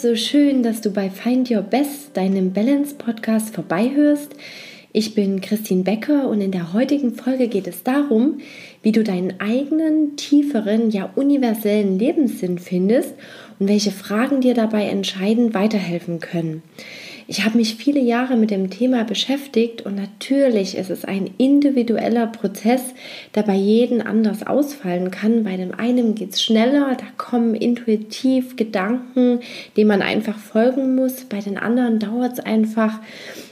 so schön, dass du bei Find Your Best, deinem Balance Podcast, vorbeihörst. Ich bin Christine Becker und in der heutigen Folge geht es darum, wie du deinen eigenen, tieferen, ja universellen Lebenssinn findest und welche Fragen dir dabei entscheidend weiterhelfen können. Ich habe mich viele Jahre mit dem Thema beschäftigt und natürlich ist es ein individueller Prozess, der bei jedem anders ausfallen kann. Bei dem einen geht es schneller, da kommen intuitiv Gedanken, denen man einfach folgen muss. Bei den anderen dauert es einfach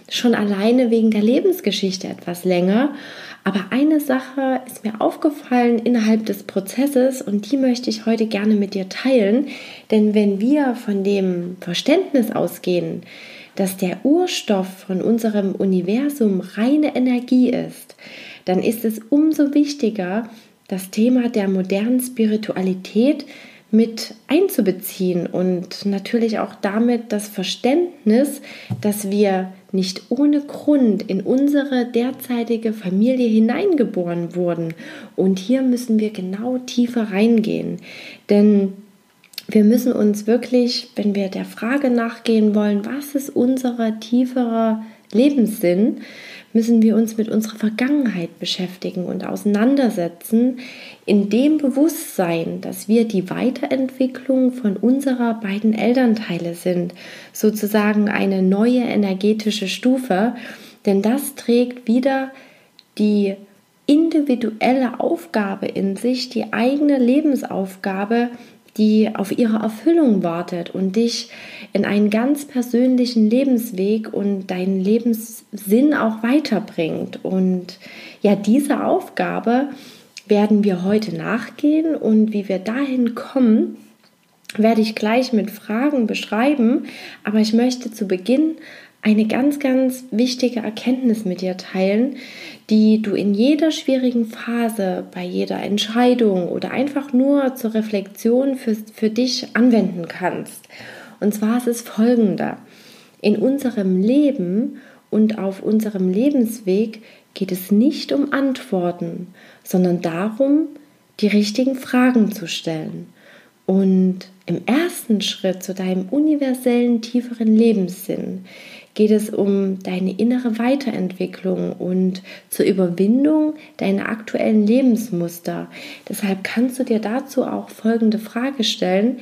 schon alleine wegen der Lebensgeschichte etwas länger. Aber eine Sache ist mir aufgefallen innerhalb des Prozesses und die möchte ich heute gerne mit dir teilen. Denn wenn wir von dem Verständnis ausgehen, dass der Urstoff von unserem Universum reine Energie ist, dann ist es umso wichtiger, das Thema der modernen Spiritualität mit einzubeziehen und natürlich auch damit das Verständnis, dass wir nicht ohne Grund in unsere derzeitige Familie hineingeboren wurden. Und hier müssen wir genau tiefer reingehen. Denn wir müssen uns wirklich, wenn wir der Frage nachgehen wollen, was ist unser tieferer Lebenssinn, müssen wir uns mit unserer Vergangenheit beschäftigen und auseinandersetzen, in dem Bewusstsein, dass wir die Weiterentwicklung von unserer beiden Elternteile sind, sozusagen eine neue energetische Stufe, denn das trägt wieder die individuelle Aufgabe in sich, die eigene Lebensaufgabe, die auf ihre Erfüllung wartet und dich in einen ganz persönlichen Lebensweg und deinen Lebenssinn auch weiterbringt. Und ja, diese Aufgabe werden wir heute nachgehen und wie wir dahin kommen, werde ich gleich mit Fragen beschreiben. Aber ich möchte zu Beginn eine ganz, ganz wichtige Erkenntnis mit dir teilen, die du in jeder schwierigen Phase, bei jeder Entscheidung oder einfach nur zur Reflexion für, für dich anwenden kannst. Und zwar ist es folgender. In unserem Leben und auf unserem Lebensweg geht es nicht um Antworten, sondern darum, die richtigen Fragen zu stellen. Und im ersten Schritt zu deinem universellen, tieferen Lebenssinn geht es um deine innere Weiterentwicklung und zur Überwindung deiner aktuellen Lebensmuster. Deshalb kannst du dir dazu auch folgende Frage stellen.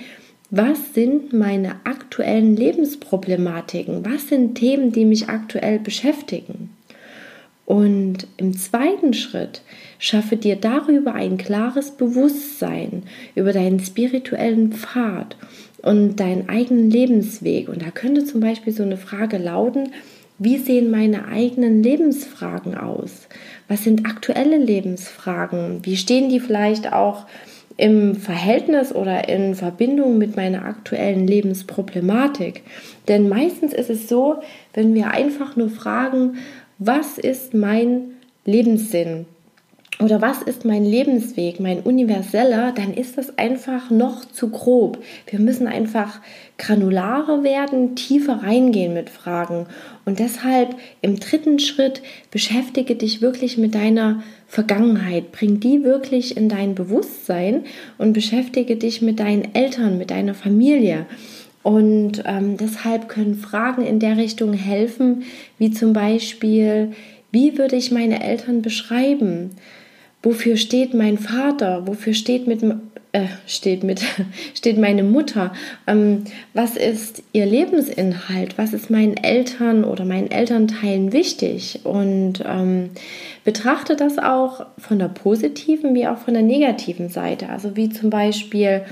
Was sind meine aktuellen Lebensproblematiken? Was sind Themen, die mich aktuell beschäftigen? Und im zweiten Schritt schaffe dir darüber ein klares Bewusstsein über deinen spirituellen Pfad und deinen eigenen Lebensweg. Und da könnte zum Beispiel so eine Frage lauten, wie sehen meine eigenen Lebensfragen aus? Was sind aktuelle Lebensfragen? Wie stehen die vielleicht auch im Verhältnis oder in Verbindung mit meiner aktuellen Lebensproblematik? Denn meistens ist es so, wenn wir einfach nur fragen, was ist mein Lebenssinn? Oder was ist mein Lebensweg, mein universeller, dann ist das einfach noch zu grob. Wir müssen einfach granularer werden, tiefer reingehen mit Fragen. Und deshalb im dritten Schritt beschäftige dich wirklich mit deiner Vergangenheit. Bring die wirklich in dein Bewusstsein und beschäftige dich mit deinen Eltern, mit deiner Familie. Und ähm, deshalb können Fragen in der Richtung helfen, wie zum Beispiel, wie würde ich meine Eltern beschreiben? Wofür steht mein Vater? Wofür steht mit äh, steht mit steht meine Mutter? Ähm, was ist ihr Lebensinhalt? Was ist meinen Eltern oder meinen Elternteilen wichtig? Und ähm, betrachte das auch von der positiven wie auch von der negativen Seite. Also wie zum Beispiel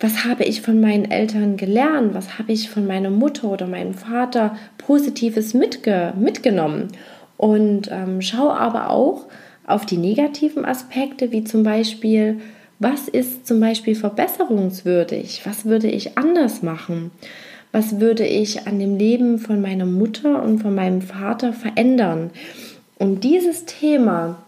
was habe ich von meinen Eltern gelernt, was habe ich von meiner Mutter oder meinem Vater Positives mitge mitgenommen. Und ähm, schau aber auch auf die negativen Aspekte, wie zum Beispiel, was ist zum Beispiel verbesserungswürdig, was würde ich anders machen, was würde ich an dem Leben von meiner Mutter und von meinem Vater verändern. Und dieses Thema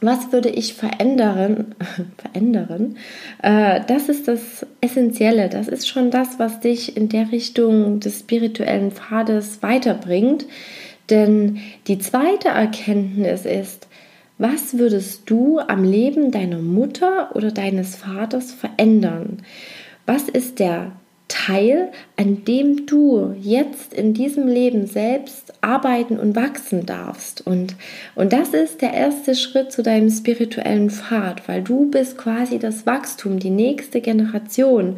was würde ich verändern? verändern? Äh, das ist das Essentielle. Das ist schon das, was dich in der Richtung des spirituellen Pfades weiterbringt. Denn die zweite Erkenntnis ist, was würdest du am Leben deiner Mutter oder deines Vaters verändern? Was ist der Teil, an dem du jetzt in diesem Leben selbst arbeiten und wachsen darfst. Und, und das ist der erste Schritt zu deinem spirituellen Pfad, weil du bist quasi das Wachstum, die nächste Generation.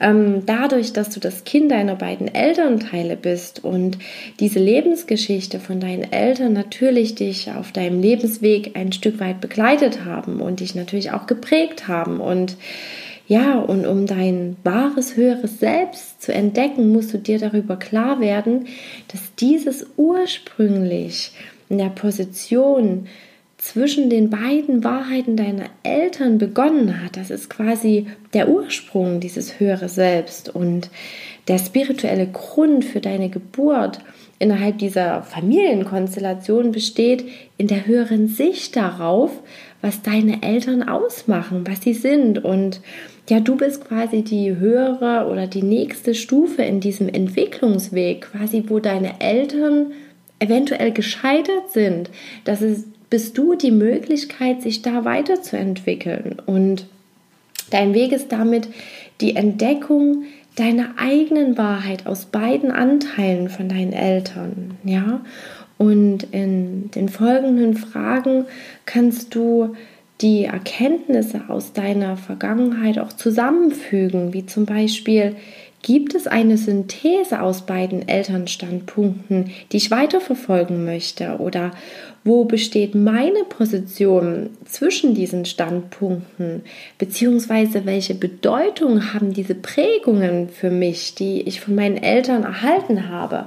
Ähm, dadurch, dass du das Kind deiner beiden Elternteile bist und diese Lebensgeschichte von deinen Eltern natürlich dich auf deinem Lebensweg ein Stück weit begleitet haben und dich natürlich auch geprägt haben und ja, und um dein wahres, höheres Selbst zu entdecken, musst du dir darüber klar werden, dass dieses ursprünglich in der Position zwischen den beiden Wahrheiten deiner Eltern begonnen hat. Das ist quasi der Ursprung dieses höhere Selbst und der spirituelle Grund für deine Geburt innerhalb dieser Familienkonstellation besteht in der höheren Sicht darauf, was deine Eltern ausmachen, was sie sind und ja, du bist quasi die höhere oder die nächste Stufe in diesem Entwicklungsweg, quasi wo deine Eltern eventuell gescheitert sind. Das ist, bist du die Möglichkeit, sich da weiterzuentwickeln. Und dein Weg ist damit die Entdeckung deiner eigenen Wahrheit aus beiden Anteilen von deinen Eltern. Ja, und in den folgenden Fragen kannst du die Erkenntnisse aus deiner Vergangenheit auch zusammenfügen, wie zum Beispiel, gibt es eine Synthese aus beiden Elternstandpunkten, die ich weiterverfolgen möchte? Oder wo besteht meine Position zwischen diesen Standpunkten? Beziehungsweise welche Bedeutung haben diese Prägungen für mich, die ich von meinen Eltern erhalten habe?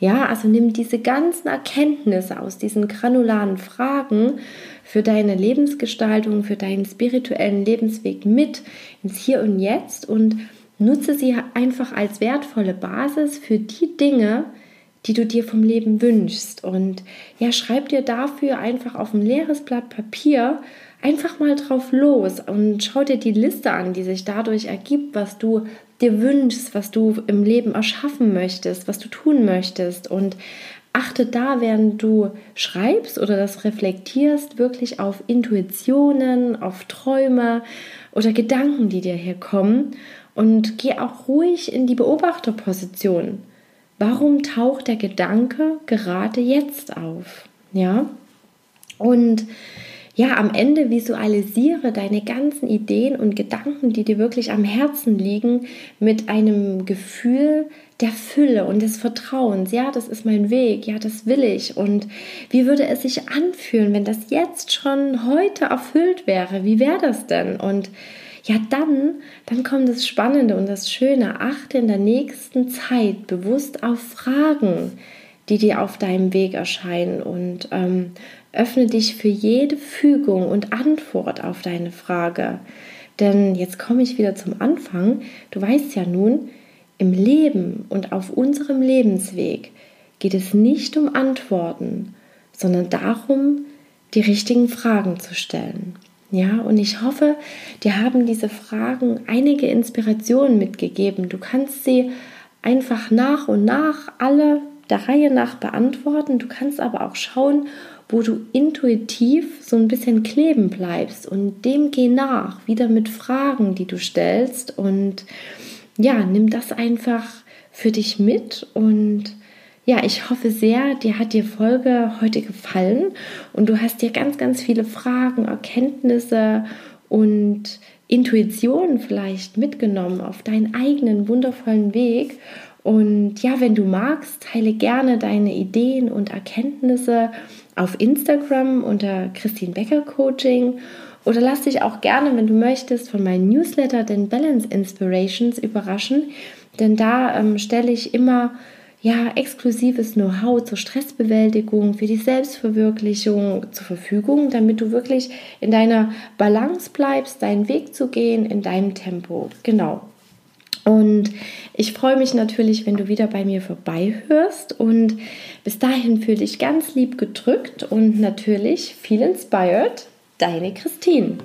Ja, also nimm diese ganzen Erkenntnisse aus diesen granularen Fragen für deine Lebensgestaltung, für deinen spirituellen Lebensweg mit ins Hier und Jetzt und nutze sie einfach als wertvolle Basis für die Dinge, die du dir vom Leben wünschst. Und ja, schreib dir dafür einfach auf ein leeres Blatt Papier einfach mal drauf los und schau dir die Liste an, die sich dadurch ergibt, was du dir wünschst, was du im Leben erschaffen möchtest, was du tun möchtest. Und achte da, während du schreibst oder das reflektierst, wirklich auf Intuitionen, auf Träume oder Gedanken, die dir hier kommen. Und geh auch ruhig in die Beobachterposition. Warum taucht der Gedanke gerade jetzt auf? Ja? Und ja, am Ende visualisiere deine ganzen Ideen und Gedanken, die dir wirklich am Herzen liegen, mit einem Gefühl der Fülle und des Vertrauens. Ja, das ist mein Weg. Ja, das will ich. Und wie würde es sich anfühlen, wenn das jetzt schon heute erfüllt wäre? Wie wäre das denn? Und ja, dann, dann kommt das Spannende und das Schöne. Achte in der nächsten Zeit bewusst auf Fragen, die dir auf deinem Weg erscheinen und ähm, öffne dich für jede Fügung und Antwort auf deine Frage. Denn jetzt komme ich wieder zum Anfang. Du weißt ja nun, im Leben und auf unserem Lebensweg geht es nicht um Antworten, sondern darum, die richtigen Fragen zu stellen. Ja, und ich hoffe, dir haben diese Fragen einige Inspirationen mitgegeben. Du kannst sie einfach nach und nach alle der Reihe nach beantworten. Du kannst aber auch schauen, wo du intuitiv so ein bisschen kleben bleibst und dem geh nach, wieder mit Fragen, die du stellst und ja, nimm das einfach für dich mit und ja, ich hoffe sehr, dir hat die Folge heute gefallen und du hast dir ganz, ganz viele Fragen, Erkenntnisse und Intuitionen vielleicht mitgenommen auf deinen eigenen wundervollen Weg. Und ja, wenn du magst, teile gerne deine Ideen und Erkenntnisse auf Instagram unter Christine Becker Coaching oder lass dich auch gerne, wenn du möchtest, von meinem Newsletter, den Balance Inspirations, überraschen. Denn da ähm, stelle ich immer ja, exklusives Know-how zur Stressbewältigung, für die Selbstverwirklichung zur Verfügung, damit du wirklich in deiner Balance bleibst, deinen Weg zu gehen, in deinem Tempo. Genau. Und ich freue mich natürlich, wenn du wieder bei mir vorbeihörst. Und bis dahin fühle dich ganz lieb gedrückt und natürlich viel inspired. Deine Christine.